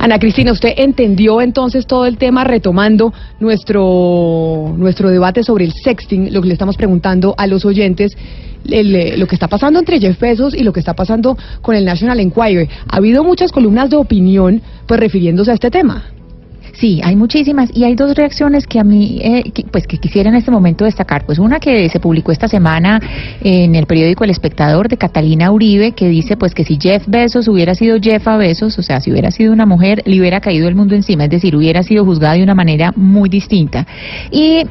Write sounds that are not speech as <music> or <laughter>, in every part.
Ana Cristina, ¿usted entendió entonces todo el tema retomando nuestro, nuestro debate sobre el sexting, lo que le estamos preguntando a los oyentes? Eh, lo que está pasando entre Jeff Bezos y lo que está pasando con el National Enquirer. Ha habido muchas columnas de opinión pues refiriéndose a este tema. Sí, hay muchísimas y hay dos reacciones que a mí, eh, pues que quisiera en este momento destacar. Pues una que se publicó esta semana en el periódico El Espectador de Catalina Uribe, que dice pues que si Jeff Bezos hubiera sido Jeff a Bezos, o sea, si hubiera sido una mujer, le hubiera caído el mundo encima, es decir, hubiera sido juzgada de una manera muy distinta. Y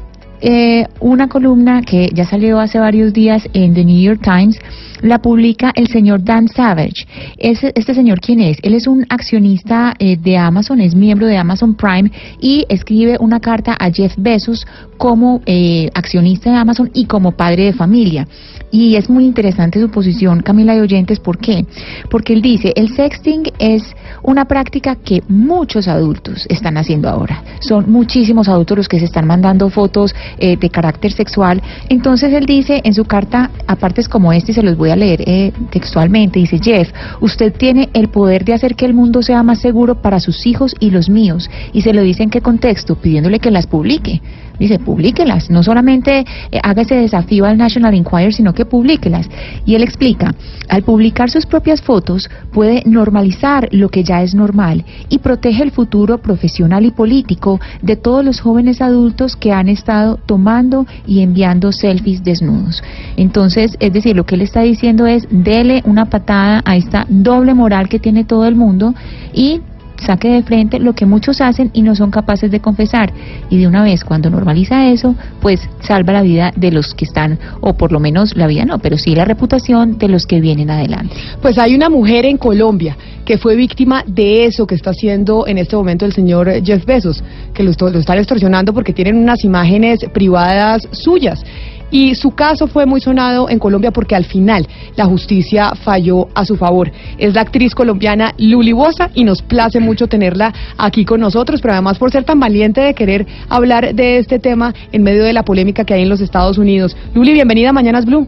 eh, una columna que ya salió hace varios días en The New York Times, la publica el señor Dan Savage. Este, este señor, ¿quién es? Él es un accionista eh, de Amazon, es miembro de Amazon Prime y escribe una carta a Jeff Bezos como eh, accionista de Amazon y como padre de familia. Y es muy interesante su posición, Camila y oyentes, ¿por qué? Porque él dice, el sexting es una práctica que muchos adultos están haciendo ahora. Son muchísimos adultos los que se están mandando fotos eh, de carácter sexual. Entonces él dice en su carta, aparte es como este, y se los voy a leer eh, textualmente, dice Jeff, usted tiene el poder de hacer que el mundo sea más seguro para sus hijos y los míos. Y se lo dice en qué contexto, pidiéndole que las publique. Dice, publíquelas, no solamente eh, haga ese desafío al National Enquirer, sino que publíquelas. Y él explica, al publicar sus propias fotos puede normalizar lo que ya es normal y protege el futuro profesional y político de todos los jóvenes adultos que han estado tomando y enviando selfies desnudos. Entonces, es decir, lo que él está diciendo es, dele una patada a esta doble moral que tiene todo el mundo y saque de frente lo que muchos hacen y no son capaces de confesar. Y de una vez, cuando normaliza eso, pues salva la vida de los que están, o por lo menos la vida no, pero sí la reputación de los que vienen adelante. Pues hay una mujer en Colombia que fue víctima de eso que está haciendo en este momento el señor Jeff Bezos, que lo, lo extorsionando porque tienen unas imágenes privadas suyas. Y su caso fue muy sonado en Colombia porque al final la justicia falló a su favor. Es la actriz colombiana Luli Bosa y nos place mucho tenerla aquí con nosotros, pero además por ser tan valiente de querer hablar de este tema en medio de la polémica que hay en los Estados Unidos. Luli, bienvenida a Mañanas Blue.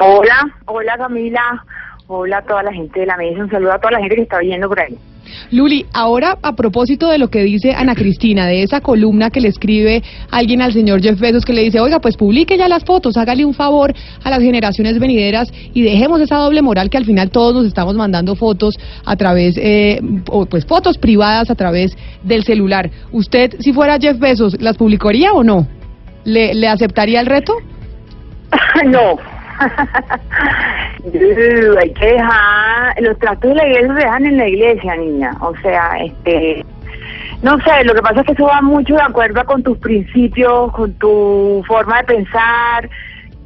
Hola, hola Camila, hola a toda la gente de la mesa, un saludo a toda la gente que está viendo por ahí. Luli, ahora a propósito de lo que dice Ana Cristina, de esa columna que le escribe alguien al señor Jeff Bezos que le dice, oiga, pues publique ya las fotos, hágale un favor a las generaciones venideras y dejemos esa doble moral que al final todos nos estamos mandando fotos a través, eh, pues fotos privadas a través del celular. ¿Usted, si fuera Jeff Bezos, las publicaría o no? ¿Le, le aceptaría el reto? <laughs> no. Hay que dejar, los tratos de la iglesia se dejan en la iglesia, niña. O sea, este, no sé, lo que pasa es que eso va mucho de acuerdo con tus principios, con tu forma de pensar,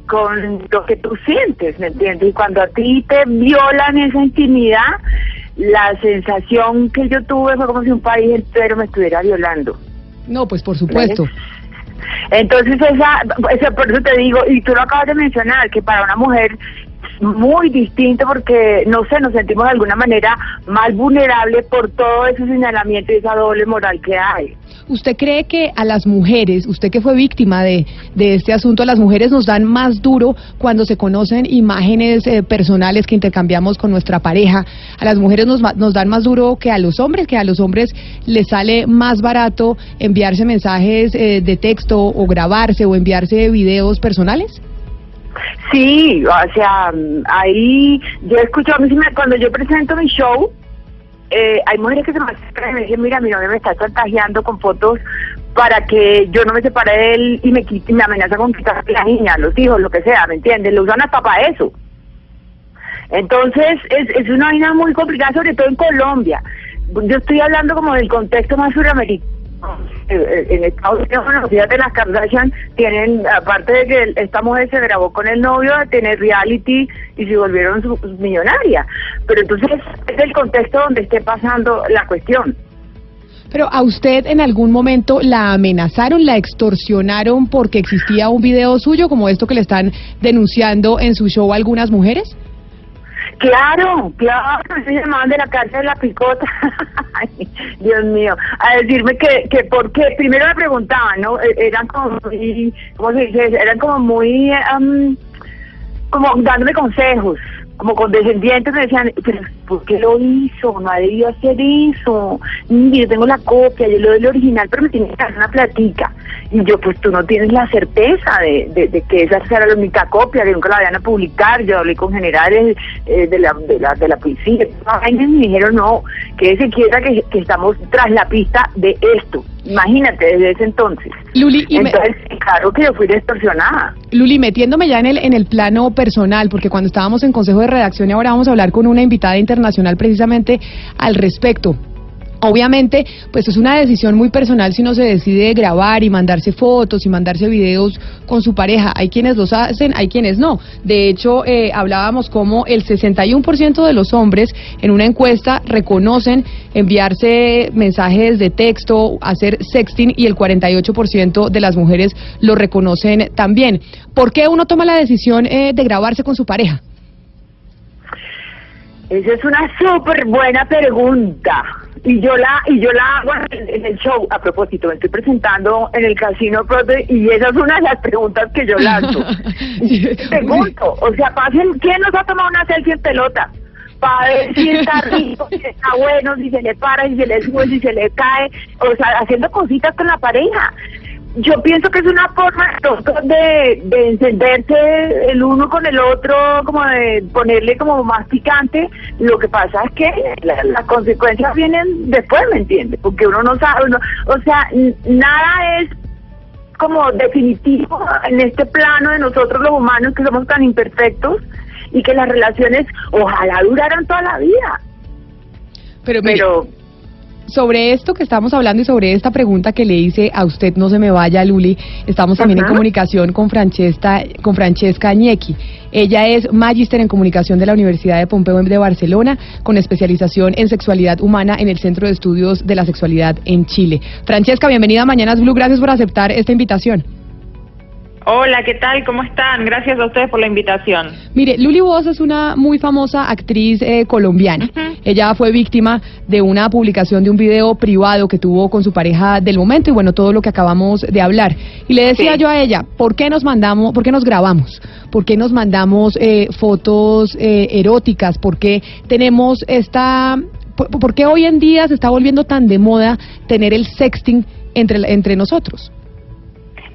con lo que tú sientes, ¿me entiendes? Y cuando a ti te violan esa intimidad, la sensación que yo tuve fue como si un país entero me estuviera violando. No, pues por supuesto. Entonces, esa, por eso te digo, y tú lo acabas de mencionar, que para una mujer muy distinto porque, no sé, nos sentimos de alguna manera más vulnerables por todo ese señalamiento y esa doble moral que hay. ¿Usted cree que a las mujeres, usted que fue víctima de, de este asunto, a las mujeres nos dan más duro cuando se conocen imágenes eh, personales que intercambiamos con nuestra pareja? ¿A las mujeres nos, nos dan más duro que a los hombres? ¿Que a los hombres les sale más barato enviarse mensajes eh, de texto o grabarse o enviarse videos personales? Sí, o sea, ahí yo escucho, a mí cuando yo presento mi show, eh, hay mujeres que se me acercan y me dicen, mira, mi novia me está chantajeando con fotos para que yo no me separe de él y me, quite, me amenaza con quitar la niña, los hijos, lo que sea, ¿me entiendes? Lo usan hasta para eso. Entonces, es, es una vaina muy complicada, sobre todo en Colombia. Yo estoy hablando como del contexto más suramericano en Estados Unidos, bueno, fíjate, las Kardashian tienen, aparte de que esta mujer se grabó con el novio, tiene reality y se volvieron millonarias. Pero entonces es el contexto donde esté pasando la cuestión. Pero a usted en algún momento la amenazaron, la extorsionaron porque existía un video suyo como esto que le están denunciando en su show algunas mujeres? Claro, claro, se llamaban de la cárcel de la picota. <laughs> Dios mío, a decirme que, que por qué, primero me preguntaban, ¿no? E, eran como muy, ¿cómo se dice? Eran como muy, como dándome consejos como condescendientes me decían, pero ¿por qué lo hizo? No ha debido hacer eso. Yo tengo la copia, yo lo doy el original, pero me tiene que dar una platica. Y yo, pues tú no tienes la certeza de, de, que esa sea la única copia, que nunca la vayan a publicar. Yo hablé con generales eh, de, la, de, la, de la policía, y me dijeron, no, que se quiera que estamos tras la pista de esto. Imagínate, desde ese entonces. Luli, entonces, claro que yo fui distorsionada. Luli, metiéndome ya en el, en el plano personal, porque cuando estábamos en Consejo de Redacción y ahora vamos a hablar con una invitada internacional precisamente al respecto. Obviamente, pues es una decisión muy personal si uno se decide grabar y mandarse fotos y mandarse videos con su pareja. Hay quienes los hacen, hay quienes no. De hecho, eh, hablábamos como el 61% de los hombres en una encuesta reconocen enviarse mensajes de texto, hacer sexting y el 48% de las mujeres lo reconocen también. ¿Por qué uno toma la decisión eh, de grabarse con su pareja? Esa es una súper buena pregunta y yo la y yo la hago en, el show a propósito me estoy presentando en el casino Prote y esa es una de las preguntas que yo lanzo. <laughs> Pregunto o sea pasen quién nos ha tomado una selfie en pelota para ver si está rico si está bueno si se le para si se le sube si se le cae o sea haciendo cositas con la pareja yo pienso que es una forma de, de encenderse el uno con el otro, como de ponerle como más picante. Lo que pasa es que las consecuencias vienen después, ¿me entiendes? Porque uno no sabe, o sea, nada es como definitivo en este plano de nosotros los humanos que somos tan imperfectos y que las relaciones ojalá duraran toda la vida. Pero, pero sobre esto que estamos hablando y sobre esta pregunta que le hice a usted, no se me vaya, Luli, estamos también en comunicación con Francesca, con Francesca Añequi. Ella es magíster en comunicación de la Universidad de Pompeu de Barcelona, con especialización en sexualidad humana en el Centro de Estudios de la Sexualidad en Chile. Francesca, bienvenida a Mañanas Blue, gracias por aceptar esta invitación. Hola, ¿qué tal? ¿Cómo están? Gracias a ustedes por la invitación. Mire, Luli Voz es una muy famosa actriz eh, colombiana. Ella fue víctima de una publicación de un video privado que tuvo con su pareja del momento y bueno, todo lo que acabamos de hablar. Y le decía yo a ella, ¿por qué nos mandamos, por qué nos grabamos? ¿Por qué nos mandamos eh, fotos eh, eróticas? ¿Por qué tenemos esta... Por, qué hoy en día se está volviendo tan de moda tener el sexting entre, entre nosotros?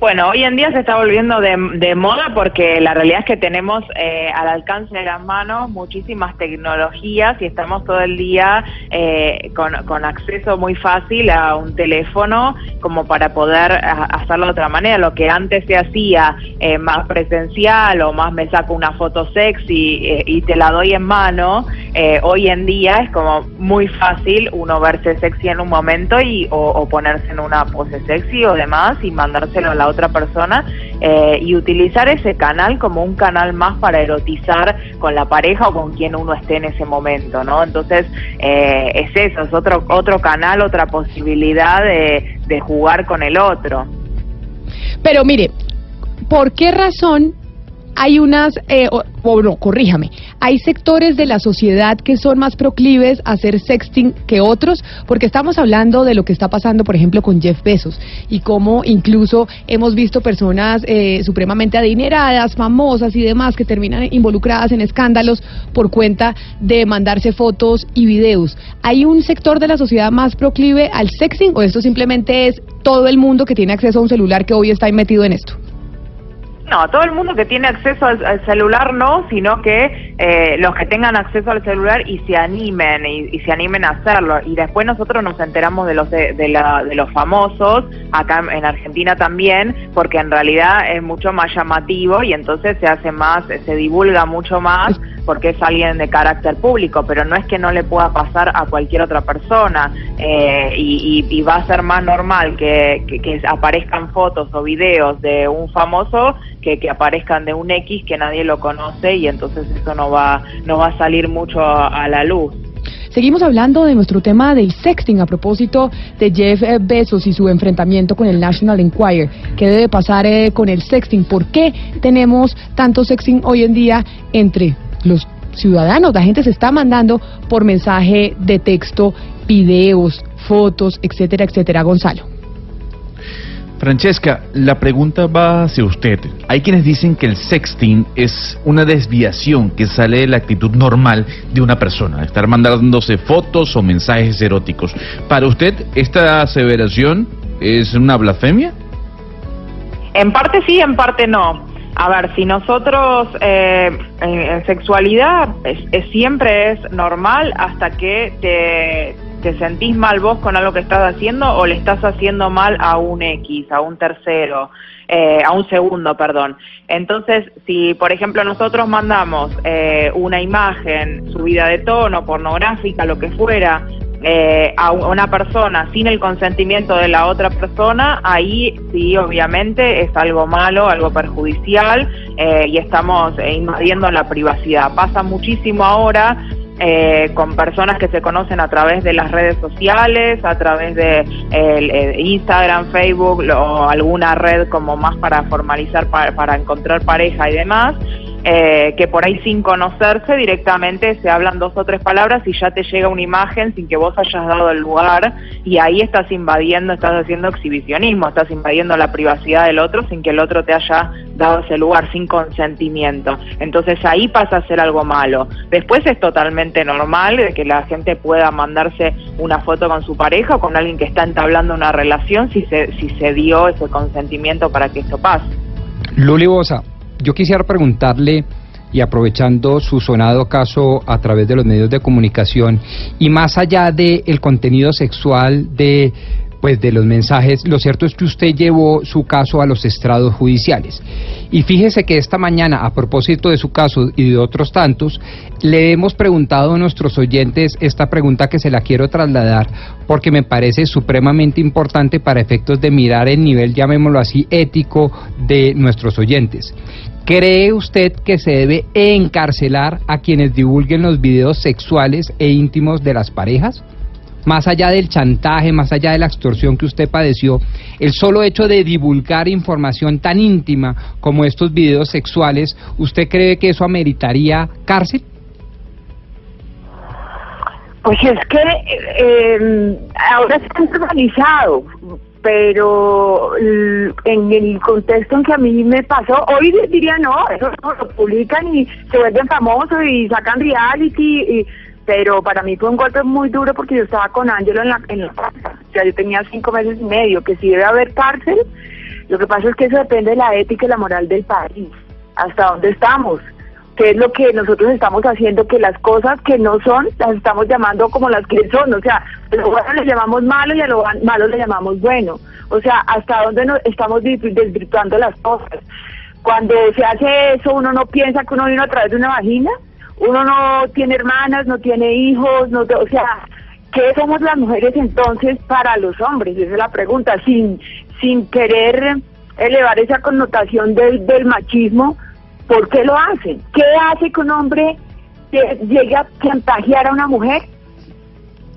Bueno, hoy en día se está volviendo de, de moda porque la realidad es que tenemos eh, al alcance de las manos muchísimas tecnologías y estamos todo el día eh, con, acceso muy fácil a un teléfono como para poder hacerlo de otra manera. Lo que antes se hacía eh, más presencial o más me saco una foto sexy y te la doy en mano, hoy en día es como muy fácil uno verse sexy en un momento y o, o ponerse en una pose sexy o demás y mandárselo a la otra persona eh, y utilizar ese canal como un canal más para erotizar con la pareja o con quien uno esté en ese momento, ¿no? Entonces, eh, es eso, es otro, otro canal, otra posibilidad de, de jugar con el otro. Pero mire, ¿por qué razón hay unas, eh, no, corríjame, hay sectores de la sociedad que son más proclives a hacer sexting que otros, porque estamos hablando de lo que está pasando, por ejemplo, con Jeff Bezos y cómo incluso hemos visto personas eh, supremamente adineradas, famosas y demás que terminan involucradas en escándalos por cuenta de mandarse fotos y videos. ¿Hay un sector de la sociedad más proclive al sexting o esto simplemente es todo el mundo que tiene acceso a un celular que hoy está metido en esto? No, todo el mundo que tiene acceso al, celular no, sino que eh, los que tengan acceso al celular y se animen y, se animen a hacerlo. Y después nosotros nos enteramos de los de, la, de los famosos acá en Argentina también, porque en realidad es mucho más llamativo y entonces se hace más, se divulga mucho más porque es alguien de carácter público, pero no es que no le pueda pasar a cualquier otra persona eh, y, va a ser más normal que, que, aparezcan fotos o videos de un famoso que, que aparezcan de un X que nadie lo conoce y entonces eso no va, no va a salir mucho a, la luz. Seguimos hablando de nuestro tema del sexting a propósito de Jeff Bezos y su enfrentamiento con el National Enquirer. ¿Qué debe pasar eh, con el sexting? ¿Por qué tenemos tanto sexting hoy en día entre los ciudadanos, la gente se está mandando por mensaje de texto, videos, fotos, etcétera, etcétera. Gonzalo. Francesca, la pregunta va hacia usted. Hay quienes dicen que el sexting es una desviación que sale de la actitud normal de una persona, estar mandándose fotos o mensajes eróticos. ¿Para usted esta aseveración es una blasfemia? En parte sí, en parte no. A ver, si nosotros eh, en, sexualidad siempre es normal hasta que te, te sentís mal vos con algo que estás haciendo o le estás haciendo mal a un X, a un tercero, eh, a un segundo, perdón. Entonces, si por ejemplo nosotros mandamos eh, una imagen subida de tono, pornográfica, lo que fuera, eh, a una persona sin el consentimiento de la otra persona, ahí sí, obviamente es algo malo, algo perjudicial eh, y estamos eh, invadiendo la privacidad. Pasa muchísimo ahora eh, con personas que se conocen a través de las redes sociales, a través de Instagram, Facebook o alguna red como más para formalizar, para encontrar pareja y demás. Eh, que por ahí sin conocerse directamente se hablan dos o tres palabras y ya te llega una imagen sin que vos hayas dado el lugar y ahí estás invadiendo, estás haciendo exhibicionismo, estás invadiendo la privacidad del otro sin que el otro te haya dado ese lugar, sin consentimiento. Entonces ahí pasa a ser algo malo. Después es totalmente normal que la gente pueda mandarse una foto con su pareja o con alguien que está entablando una relación si se, si se dio ese consentimiento para que esto pase. Luli Bosa, yo quisiera preguntarle, y aprovechando su sonado caso a través de los medios de comunicación, y más allá del el contenido sexual de pues de los mensajes, lo cierto es que usted llevó su caso a los estrados judiciales. Y fíjese que esta mañana, a propósito de su caso y de otros tantos, le hemos preguntado a nuestros oyentes esta pregunta que se la quiero trasladar porque me parece supremamente importante para efectos de mirar el nivel, llamémoslo así, ético de nuestros oyentes. ¿Cree usted que se debe encarcelar a quienes divulguen los videos sexuales e íntimos de las parejas? Más allá del chantaje, más allá de la extorsión que usted padeció, el solo hecho de divulgar información tan íntima como estos videos sexuales, ¿usted cree que eso ameritaría cárcel? Pues es que eh, ahora está normalizado pero en el contexto en que a mí me pasó, hoy diría no, eso lo publican y se vuelven famosos y sacan reality, pero para mí fue un golpe muy duro porque yo estaba con Ángelo en la, en la casa, o sea, yo tenía cinco meses y medio, que si debe haber cárcel, lo que pasa es que eso depende de la ética y la moral del país, hasta dónde estamos que es lo que nosotros estamos haciendo, que las cosas que no son las estamos llamando como las que son, o sea, a lo bueno le llamamos malo y a lo malo le llamamos bueno, o sea, hasta dónde nos estamos desvirtuando las cosas. Cuando se hace eso, uno no piensa que uno vino a través de una vagina, uno no tiene hermanas, no tiene hijos, no, o sea, ¿qué somos las mujeres entonces para los hombres? Esa es la pregunta, sin, sin querer elevar esa connotación del, del machismo, ¿Por qué lo hacen? ¿Qué hace que un hombre llegue a chantajear a una mujer?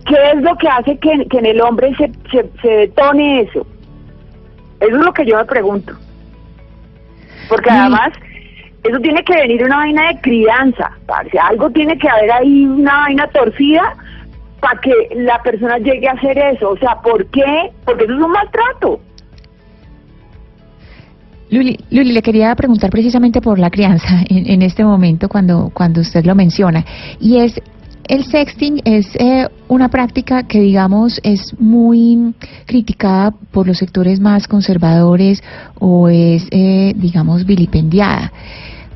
¿Qué es lo que hace que, en el hombre se, se, detone eso? Eso es lo que yo me pregunto. Porque además, eso tiene que venir una vaina de crianza. si Algo tiene que haber ahí, una vaina torcida para que la persona llegue a hacer eso. O sea, ¿por qué? Porque eso es un maltrato. Luli, Luli, le quería preguntar precisamente por la crianza en, este momento cuando, cuando usted lo menciona. Y es, el sexting es eh, una práctica que, digamos, es muy criticada por los sectores más conservadores o es, eh, digamos, vilipendiada.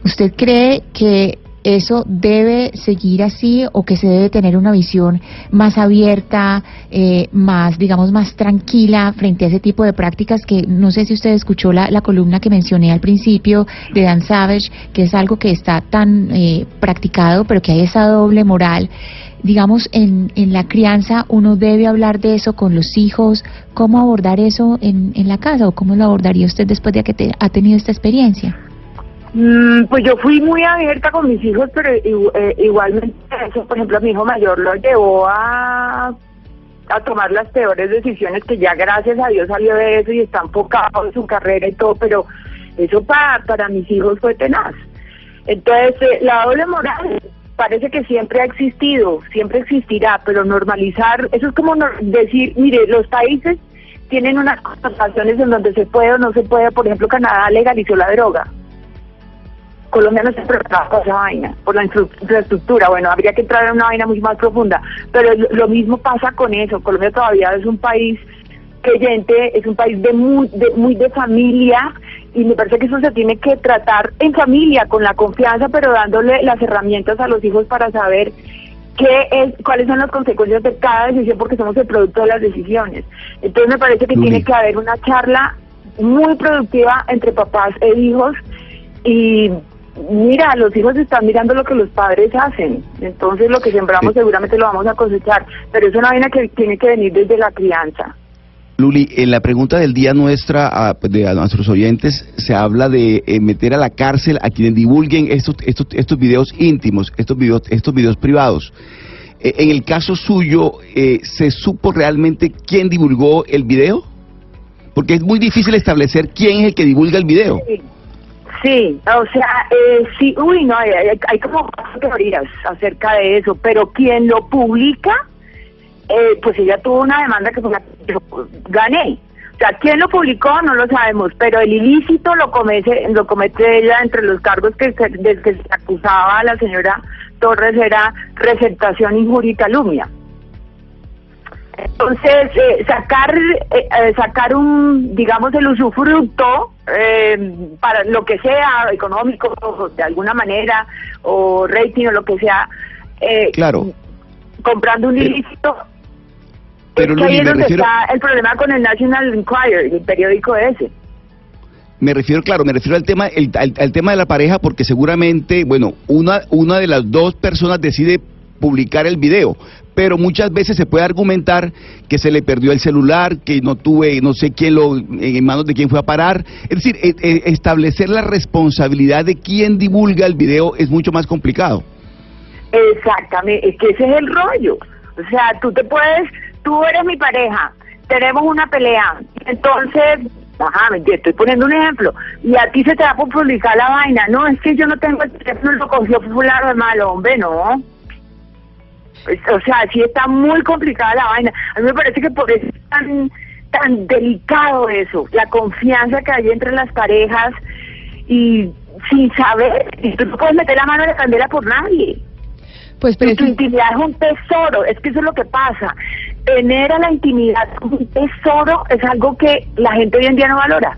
¿Usted cree que eso debe seguir así o que se debe tener una visión más abierta, eh, más, digamos, más tranquila frente a ese tipo de prácticas que no sé si usted escuchó la, columna que mencioné al principio de Dan Savage, que es algo que está tan eh, practicado, pero que hay esa doble moral digamos, en, en la crianza uno debe hablar de eso con los hijos, cómo abordar eso en, en la casa o cómo lo abordaría usted después de que ha tenido esta experiencia. Mm, pues yo fui muy abierta con mis hijos, pero eh, igualmente eso, por ejemplo, a mi hijo mayor lo llevó a, a tomar las peores decisiones que ya gracias a Dios salió de eso y está enfocado en su carrera y todo, pero eso para, para mis hijos fue tenaz. Entonces, eh, la doble moral parece que siempre ha existido, siempre existirá, pero normalizar, eso es como decir, mire, los países tienen unas constataciones en donde se puede o no se puede. Por ejemplo, Canadá legalizó la droga. Colombia no está preparada para esa vaina, por la infraestructura. Bueno, habría que entrar en una vaina mucho más profunda. Pero lo mismo pasa con eso. Colombia todavía es un país creyente, es un país de muy de, muy de familia y me parece que eso se tiene que tratar en familia, con la confianza, pero dándole las herramientas a los hijos para saber qué es, cuáles son las consecuencias de cada decisión, porque somos el producto de las decisiones. Entonces me parece que tiene que haber una charla muy productiva entre papás e hijos y mira, los hijos están mirando lo que los padres hacen, entonces lo que sembramos seguramente lo vamos a cosechar, pero es una vaina que tiene que venir desde la crianza. Luli, en la pregunta del día nuestra a, de, a nuestros oyentes se habla de eh, meter a la cárcel a quienes divulguen estos, estos, estos videos íntimos, estos videos, estos videos privados. Eh, en el caso suyo, eh, ¿se supo realmente quién divulgó el video? Porque es muy difícil establecer quién es el que divulga el video. Sí. O sea, sí, uy, no, hay, hay, como teorías acerca de eso, pero quien lo publica eh, pues ella tuvo una demanda que fue la que gané. O sea, quién lo publicó no lo sabemos, pero el ilícito lo comete, lo comete ella entre los cargos que se, que se acusaba la señora Torres era receptación, injuria y calumnia. Entonces, eh, sacar eh, sacar un, digamos, el usufructo para lo que sea, económico, de alguna manera, o rating o lo que sea, claro. comprando un ilícito, pero es ahí es donde está el problema con el National Enquirer, el periódico ese. Me refiero, claro, me refiero al tema, el, al, tema de la pareja porque seguramente, bueno, una, una de las dos personas decide publicar el video, pero muchas veces se puede argumentar que se le perdió el celular, que no tuve, no sé quién lo, en manos de quién fue a parar. Es decir, e, e, establecer la responsabilidad de quién divulga el video es mucho más complicado. Exactamente, es que ese es el rollo. O sea, tú te puedes tú eres mi pareja, tenemos una pelea, entonces, ajá, me estoy poniendo un ejemplo, y a ti se te va a publicar la vaina, no, es que yo no tengo el teléfono, lo cogió fulano de malo, hombre, no. O sea, sí está muy complicada la vaina. A mí me parece que por eso es tan, tan delicado eso, la confianza que hay entre las parejas y sin saber, y tú no puedes meter la mano en la candela por nadie. Pues pero tu intimidad es un tesoro, es que eso es lo que pasa. Tener a la intimidad como un tesoro es algo que la gente hoy en día no valora.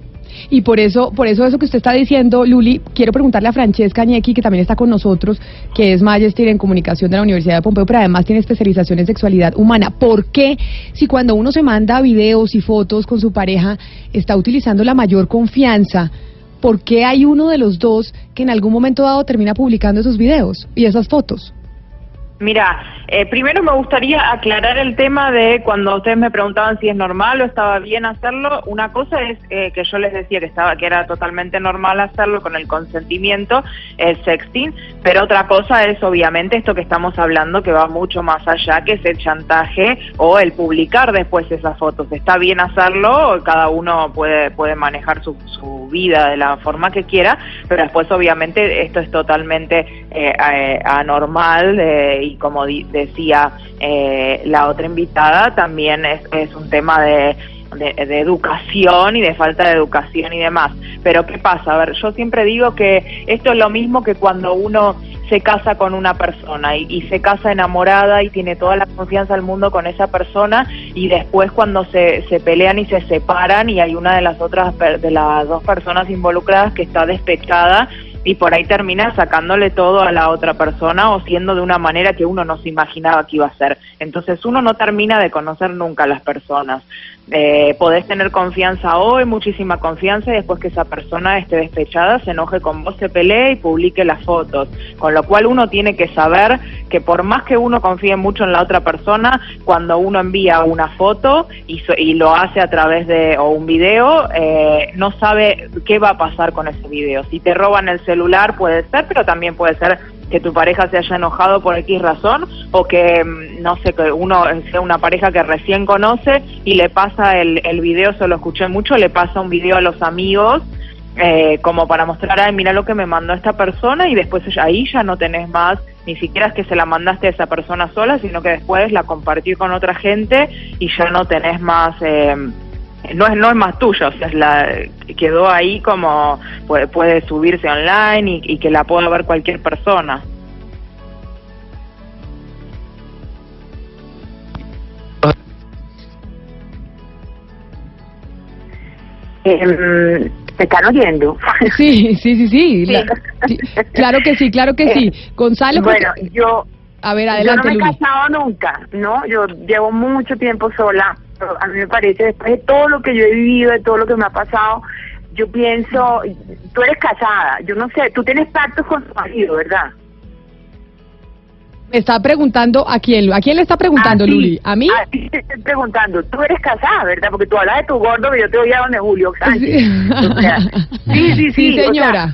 Y por eso, por eso eso que usted está diciendo, Luli, quiero preguntarle a Francesca Ñequi, que también está con nosotros, que es Magister en Comunicación de la Universidad de Pompeo, pero además tiene especialización en sexualidad humana. ¿Por qué, si cuando uno se manda videos y fotos con su pareja, está utilizando la mayor confianza, por qué hay uno de los dos que en algún momento dado termina publicando esos videos y esas fotos? Mira, eh, primero me gustaría aclarar el tema de cuando ustedes me preguntaban si es normal o estaba bien hacerlo. Una cosa es eh, que yo les decía que estaba que era totalmente normal hacerlo con el consentimiento, el sexting, pero otra cosa es obviamente esto que estamos hablando que va mucho más allá, que es el chantaje o el publicar después esas fotos. Está bien hacerlo, cada uno puede puede manejar su, su vida de la forma que quiera, pero después obviamente esto es totalmente eh, anormal y como decía eh, la otra invitada, también es, es un tema de, de, educación y de falta de educación y demás. Pero ¿qué pasa? A ver, yo siempre digo que esto es lo mismo que cuando uno se casa con una persona y, se casa enamorada y tiene toda la confianza del mundo con esa persona y después cuando se, se pelean y se separan y hay una de las otras de las dos personas involucradas que está despechada y por ahí termina sacándole todo a la otra persona o siendo de una manera que uno no se imaginaba que iba a ser. Entonces uno no termina de conocer nunca a las personas. Eh, podés tener confianza hoy, muchísima confianza, y después que esa persona esté despechada, se enoje con vos, se pelee y publique las fotos. Con lo cual uno tiene que saber que por más que uno confíe mucho en la otra persona, cuando uno envía una foto y, y lo hace a través de o un video, eh, no sabe qué va a pasar con ese video. Si te roban el celular puede ser, pero también puede ser que tu pareja se haya enojado por X razón o que, mm, no sé, que uno sea una pareja que recién conoce y le pasa el, el video, se lo escuché mucho, le pasa un video a los amigos eh, como para mostrar, ay, mira lo que me mandó esta persona y después ahí ya no tenés más, ni siquiera es que se la mandaste a esa persona sola, sino que después la compartí con otra gente y ya no tenés más... Eh, no es no es más tuya, o sea, es la, quedó ahí como puede, puede subirse online y, y que la pueda ver cualquier persona. Eh, ¿Me están oyendo? Sí, sí, sí, sí. La- sí, claro que sí, claro que sí. Gonzalo, porque- Bueno, yo, a ver, yo no adelante, me he Luli. casado nunca, ¿no? Yo llevo mucho tiempo sola. A mí me parece, después de todo lo que yo he vivido, de todo lo que me ha pasado, yo pienso, tú eres casada, yo no sé, tú tienes pactos con tu marido, ¿verdad? Me está preguntando a quién, ¿a quién le está preguntando, A ti, Luli? ¿A mí? A ti te estoy preguntando, tú eres casada, ¿verdad? Porque tú hablas de tu gordo, que yo te voy a donde Julio Sánchez. Sí. O sea, <laughs> sí, sí, sí. o sea, señora.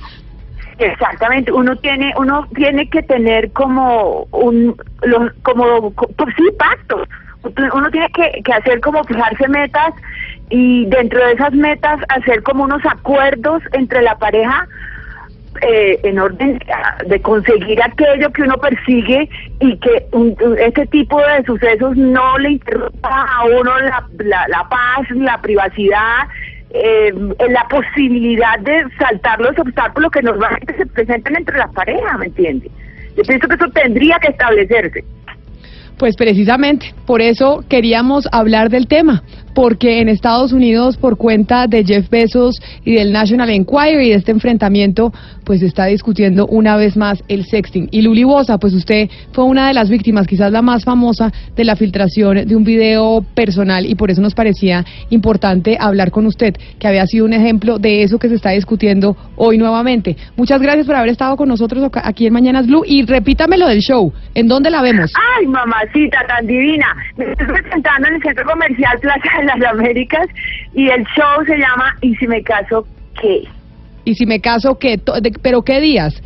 Exactamente, uno tiene uno tiene que tener como un los como co- pues sí pactos. Uno tiene que, hacer como fijarse metas y dentro de esas metas hacer como unos acuerdos entre la pareja eh, en orden de conseguir aquello que uno persigue y que este tipo de sucesos no le interrumpa a uno la, la, la paz, la privacidad, eh, la posibilidad de saltar los obstáculos que normalmente se presentan entre las parejas, ¿me entiendes? Yo pienso que eso tendría que establecerse. Pues precisamente, por eso queríamos hablar del tema, porque en Estados Unidos, por cuenta de Jeff Bezos y del National Enquirer y de este enfrentamiento, pues se está discutiendo una vez más el sexting. Y Luli Bosa, pues usted fue una de las víctimas, quizás la más famosa, de la filtración de un video personal y por eso nos parecía importante hablar con usted, que había sido un ejemplo de eso que se está discutiendo hoy nuevamente. Muchas gracias por haber estado con nosotros aquí en Mañanas Blue y repítame lo del show. ¿En dónde la vemos? Ay, mamacita tan divina. Me estoy presentando en el Centro Comercial Plaza de las Américas y el show se llama ¿Y si me caso qué? Y si me caso, ¿qué? ¿Pero qué días?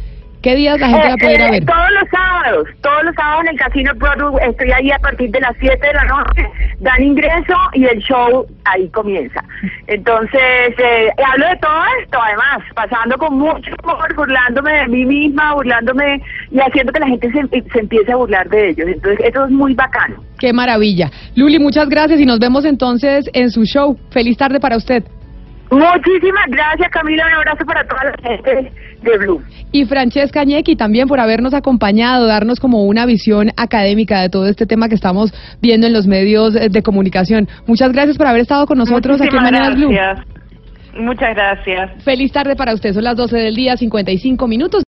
¿Qué días la gente Eh, la puede ir a eh, ver? Todos los sábados, todos los sábados en el Casino Broadway, estoy ahí a partir de las 7 de la noche, dan ingreso y el show ahí comienza. Entonces, eh, hablo de todo esto, además, pasando con mucho humor, burlándome de mí misma, burlándome y haciendo que la gente se, se empiece a burlar de ellos. Entonces, eso es muy bacano. Qué maravilla. Luli, muchas gracias y nos vemos entonces en su show. Feliz tarde para usted. Muchísimas gracias, Camila. Un abrazo para toda la gente de Blue. Y Francesca Ñequi también por habernos acompañado, darnos como una visión académica de todo este tema que estamos viendo en los medios eh, de comunicación. Muchas gracias por haber estado con nosotros aquí en Mañanas Blue. Muchas gracias. Feliz tarde para usted. Son las 12 del día, 55 minutos.